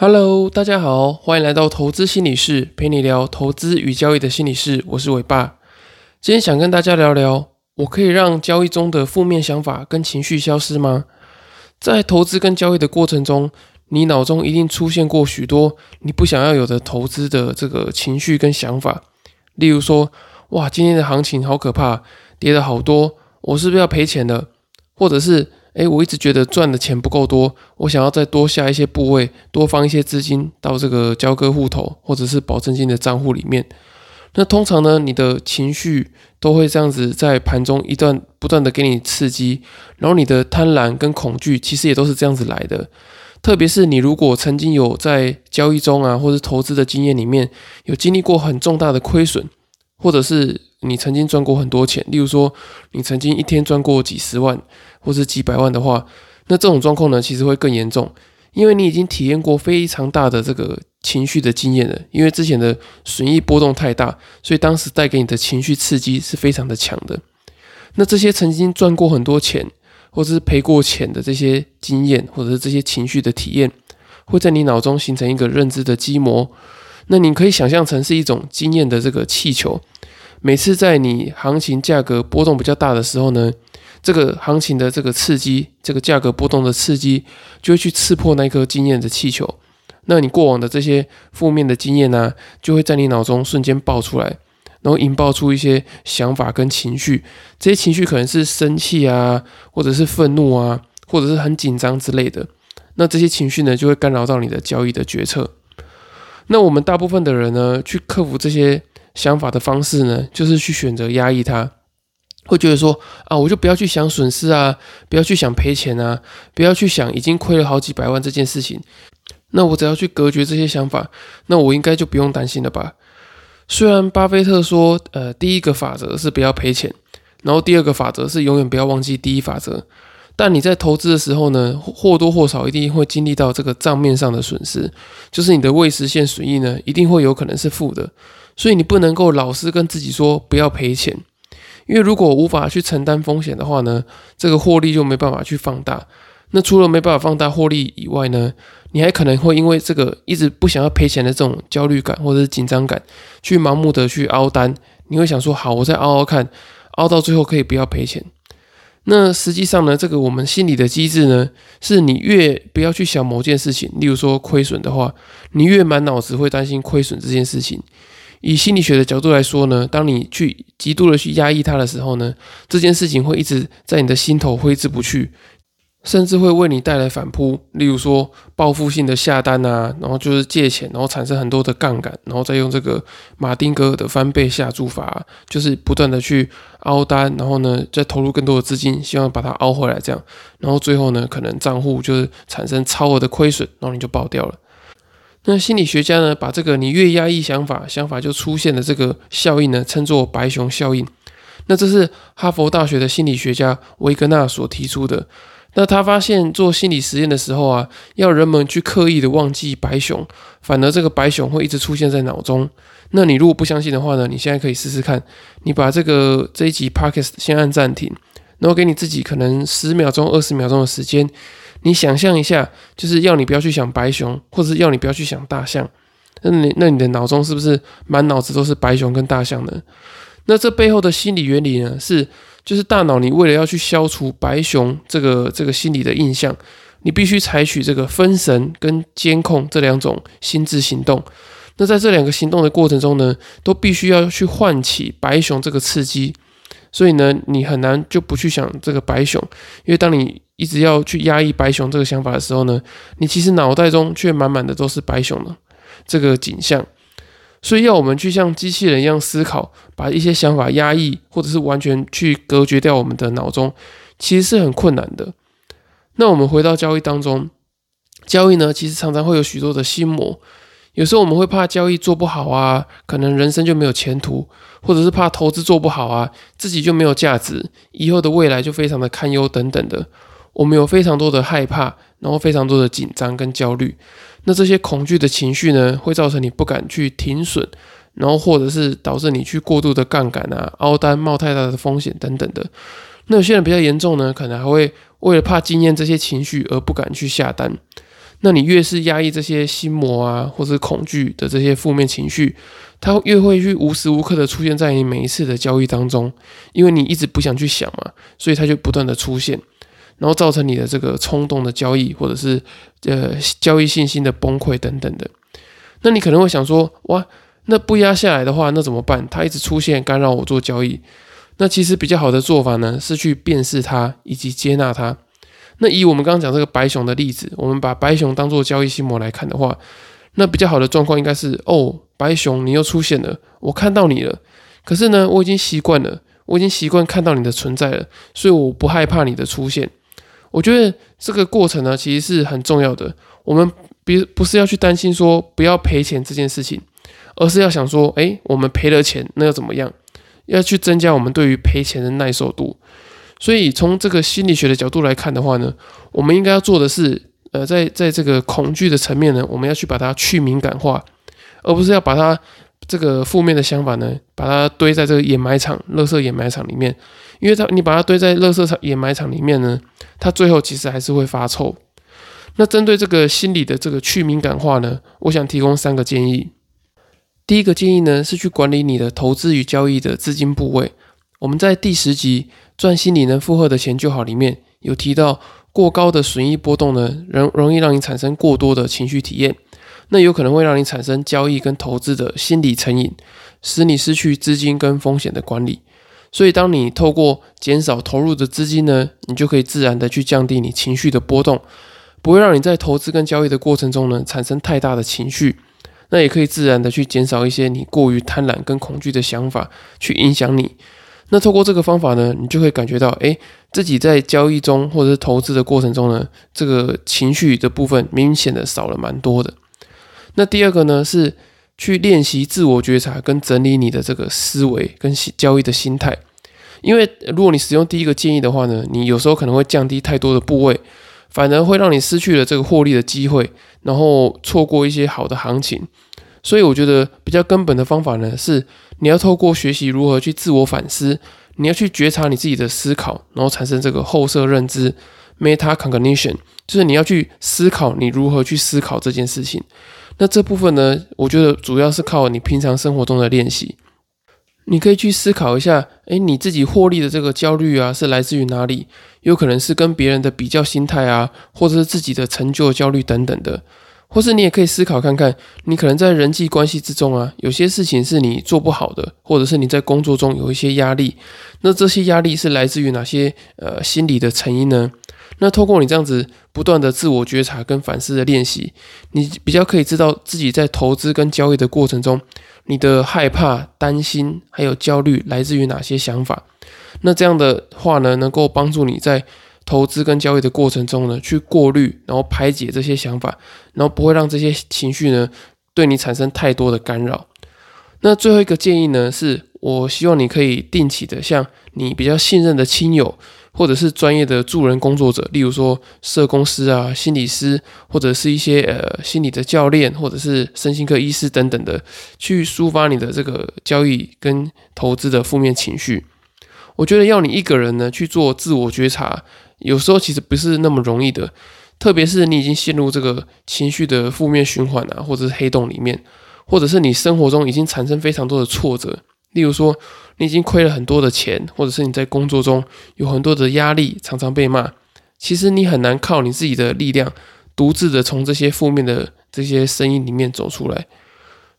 Hello，大家好，欢迎来到投资心理室，陪你聊投资与交易的心理室。我是伟爸，今天想跟大家聊聊，我可以让交易中的负面想法跟情绪消失吗？在投资跟交易的过程中，你脑中一定出现过许多你不想要有的投资的这个情绪跟想法，例如说，哇，今天的行情好可怕，跌了好多，我是不是要赔钱了？或者是诶，我一直觉得赚的钱不够多，我想要再多下一些部位，多放一些资金到这个交割户头或者是保证金的账户里面。那通常呢，你的情绪都会这样子在盘中一段不断的给你刺激，然后你的贪婪跟恐惧其实也都是这样子来的。特别是你如果曾经有在交易中啊，或者投资的经验里面有经历过很重大的亏损，或者是你曾经赚过很多钱，例如说你曾经一天赚过几十万。或是几百万的话，那这种状况呢，其实会更严重，因为你已经体验过非常大的这个情绪的经验了。因为之前的损益波动太大，所以当时带给你的情绪刺激是非常的强的。那这些曾经赚过很多钱，或是赔过钱的这些经验，或者是这些情绪的体验，会在你脑中形成一个认知的基膜。那你可以想象成是一种经验的这个气球。每次在你行情价格波动比较大的时候呢？这个行情的这个刺激，这个价格波动的刺激，就会去刺破那颗经验的气球。那你过往的这些负面的经验呢，就会在你脑中瞬间爆出来，然后引爆出一些想法跟情绪。这些情绪可能是生气啊，或者是愤怒啊，或者是很紧张之类的。那这些情绪呢，就会干扰到你的交易的决策。那我们大部分的人呢，去克服这些想法的方式呢，就是去选择压抑它。会觉得说啊，我就不要去想损失啊，不要去想赔钱啊，不要去想已经亏了好几百万这件事情。那我只要去隔绝这些想法，那我应该就不用担心了吧？虽然巴菲特说，呃，第一个法则是不要赔钱，然后第二个法则是永远不要忘记第一法则。但你在投资的时候呢，或多或少一定会经历到这个账面上的损失，就是你的未实现损益呢，一定会有可能是负的。所以你不能够老是跟自己说不要赔钱。因为如果无法去承担风险的话呢，这个获利就没办法去放大。那除了没办法放大获利以外呢，你还可能会因为这个一直不想要赔钱的这种焦虑感或者是紧张感，去盲目的去凹单。你会想说，好，我再凹凹看，凹到最后可以不要赔钱。那实际上呢，这个我们心理的机制呢，是你越不要去想某件事情，例如说亏损的话，你越满脑子会担心亏损这件事情。以心理学的角度来说呢，当你去极度的去压抑它的时候呢，这件事情会一直在你的心头挥之不去，甚至会为你带来反扑。例如说报复性的下单啊，然后就是借钱，然后产生很多的杠杆，然后再用这个马丁格尔的翻倍下注法，就是不断的去凹单，然后呢再投入更多的资金，希望把它凹回来，这样，然后最后呢可能账户就是产生超额的亏损，然后你就爆掉了。那心理学家呢，把这个你越压抑想法，想法就出现的这个效应呢，称作白熊效应。那这是哈佛大学的心理学家维格纳所提出的。那他发现做心理实验的时候啊，要人们去刻意的忘记白熊，反而这个白熊会一直出现在脑中。那你如果不相信的话呢，你现在可以试试看，你把这个这一集 podcast 先按暂停，然后给你自己可能十秒钟、二十秒钟的时间。你想象一下，就是要你不要去想白熊，或者是要你不要去想大象，那你那你的脑中是不是满脑子都是白熊跟大象呢？那这背后的心理原理呢，是就是大脑你为了要去消除白熊这个这个心理的印象，你必须采取这个分神跟监控这两种心智行动。那在这两个行动的过程中呢，都必须要去唤起白熊这个刺激。所以呢，你很难就不去想这个白熊，因为当你一直要去压抑白熊这个想法的时候呢，你其实脑袋中却满满的都是白熊的这个景象。所以要我们去像机器人一样思考，把一些想法压抑，或者是完全去隔绝掉我们的脑中，其实是很困难的。那我们回到交易当中，交易呢，其实常常会有许多的心魔。有时候我们会怕交易做不好啊，可能人生就没有前途，或者是怕投资做不好啊，自己就没有价值，以后的未来就非常的堪忧等等的。我们有非常多的害怕，然后非常多的紧张跟焦虑。那这些恐惧的情绪呢，会造成你不敢去停损，然后或者是导致你去过度的杠杆啊、凹单、冒太大的风险等等的。那有些人比较严重呢，可能还会为了怕经验这些情绪而不敢去下单。那你越是压抑这些心魔啊，或者恐惧的这些负面情绪，它越会去无时无刻的出现在你每一次的交易当中，因为你一直不想去想嘛，所以它就不断的出现，然后造成你的这个冲动的交易，或者是呃交易信心的崩溃等等的。那你可能会想说，哇，那不压下来的话，那怎么办？它一直出现干扰我做交易。那其实比较好的做法呢，是去辨识它以及接纳它。那以我们刚刚讲这个白熊的例子，我们把白熊当做交易心魔来看的话，那比较好的状况应该是：哦，白熊你又出现了，我看到你了。可是呢，我已经习惯了，我已经习惯看到你的存在了，所以我不害怕你的出现。我觉得这个过程呢，其实是很重要的。我们别不是要去担心说不要赔钱这件事情，而是要想说：诶，我们赔了钱，那又怎么样？要去增加我们对于赔钱的耐受度。所以从这个心理学的角度来看的话呢，我们应该要做的是，呃，在在这个恐惧的层面呢，我们要去把它去敏感化，而不是要把它这个负面的想法呢，把它堆在这个掩埋场、垃圾掩埋场里面。因为它你把它堆在垃圾场掩埋场里面呢，它最后其实还是会发臭。那针对这个心理的这个去敏感化呢，我想提供三个建议。第一个建议呢，是去管理你的投资与交易的资金部位。我们在第十集。赚心理能负荷的钱就好。里面有提到，过高的损益波动呢，容容易让你产生过多的情绪体验，那有可能会让你产生交易跟投资的心理成瘾，使你失去资金跟风险的管理。所以，当你透过减少投入的资金呢，你就可以自然的去降低你情绪的波动，不会让你在投资跟交易的过程中呢产生太大的情绪。那也可以自然的去减少一些你过于贪婪跟恐惧的想法去影响你。那透过这个方法呢，你就会感觉到，哎，自己在交易中或者是投资的过程中呢，这个情绪的部分明显的少了蛮多的。那第二个呢，是去练习自我觉察跟整理你的这个思维跟交易的心态。因为如果你使用第一个建议的话呢，你有时候可能会降低太多的部位，反而会让你失去了这个获利的机会，然后错过一些好的行情。所以我觉得比较根本的方法呢，是你要透过学习如何去自我反思，你要去觉察你自己的思考，然后产生这个后设认知 （meta cognition），就是你要去思考你如何去思考这件事情。那这部分呢，我觉得主要是靠你平常生活中的练习。你可以去思考一下，诶，你自己获利的这个焦虑啊，是来自于哪里？有可能是跟别人的比较心态啊，或者是自己的成就焦虑等等的。或是你也可以思考看看，你可能在人际关系之中啊，有些事情是你做不好的，或者是你在工作中有一些压力，那这些压力是来自于哪些呃心理的成因呢？那透过你这样子不断的自我觉察跟反思的练习，你比较可以知道自己在投资跟交易的过程中，你的害怕、担心还有焦虑来自于哪些想法？那这样的话呢，能够帮助你在。投资跟交易的过程中呢，去过滤，然后排解这些想法，然后不会让这些情绪呢对你产生太多的干扰。那最后一个建议呢，是我希望你可以定期的向你比较信任的亲友，或者是专业的助人工作者，例如说社工师啊、心理师，或者是一些呃心理的教练，或者是身心科医师等等的，去抒发你的这个交易跟投资的负面情绪。我觉得要你一个人呢去做自我觉察。有时候其实不是那么容易的，特别是你已经陷入这个情绪的负面循环啊，或者是黑洞里面，或者是你生活中已经产生非常多的挫折，例如说你已经亏了很多的钱，或者是你在工作中有很多的压力，常常被骂，其实你很难靠你自己的力量独自的从这些负面的这些声音里面走出来。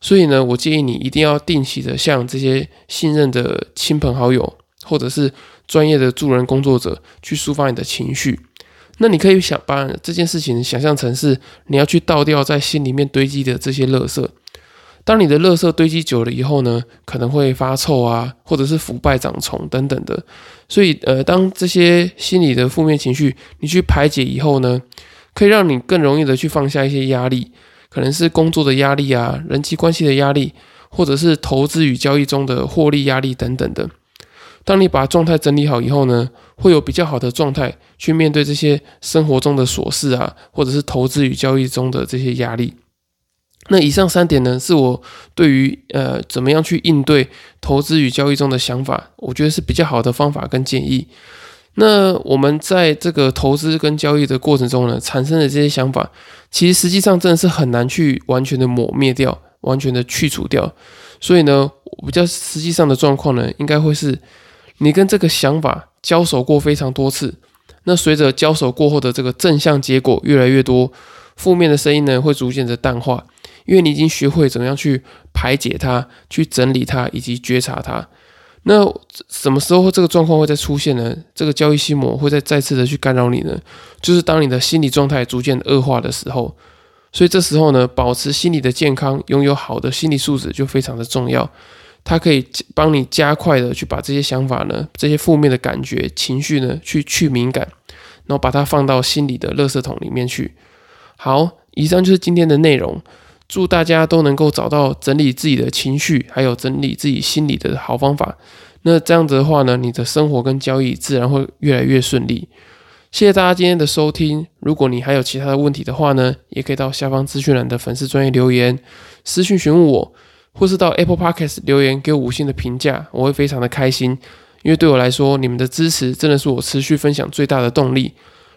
所以呢，我建议你一定要定期的向这些信任的亲朋好友，或者是。专业的助人工作者去抒发你的情绪，那你可以想把这件事情想象成是你要去倒掉在心里面堆积的这些垃圾。当你的垃圾堆积久了以后呢，可能会发臭啊，或者是腐败长虫等等的。所以，呃，当这些心理的负面情绪你去排解以后呢，可以让你更容易的去放下一些压力，可能是工作的压力啊，人际关系的压力，或者是投资与交易中的获利压力等等的。当你把状态整理好以后呢，会有比较好的状态去面对这些生活中的琐事啊，或者是投资与交易中的这些压力。那以上三点呢，是我对于呃怎么样去应对投资与交易中的想法，我觉得是比较好的方法跟建议。那我们在这个投资跟交易的过程中呢，产生的这些想法，其实实际上真的是很难去完全的抹灭掉，完全的去除掉。所以呢，比较实际上的状况呢，应该会是你跟这个想法交手过非常多次，那随着交手过后的这个正向结果越来越多，负面的声音呢会逐渐的淡化，因为你已经学会怎么样去排解它、去整理它以及觉察它。那什么时候这个状况会再出现呢？这个交易心魔会再再次的去干扰你呢？就是当你的心理状态逐渐恶化的时候。所以这时候呢，保持心理的健康，拥有好的心理素质就非常的重要。它可以帮你加快的去把这些想法呢、这些负面的感觉、情绪呢，去去敏感，然后把它放到心里的垃圾桶里面去。好，以上就是今天的内容。祝大家都能够找到整理自己的情绪，还有整理自己心理的好方法。那这样子的话呢，你的生活跟交易自然会越来越顺利。谢谢大家今天的收听。如果你还有其他的问题的话呢，也可以到下方资讯栏的粉丝专业留言私讯询问我，或是到 Apple Podcast 留言给我五星的评价，我会非常的开心。因为对我来说，你们的支持真的是我持续分享最大的动力。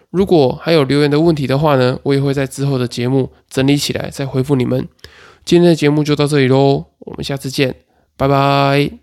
如果还有留言的问题的话呢，我也会在之后的节目整理起来再回复你们。今天的节目就到这里喽，我们下次见，拜拜。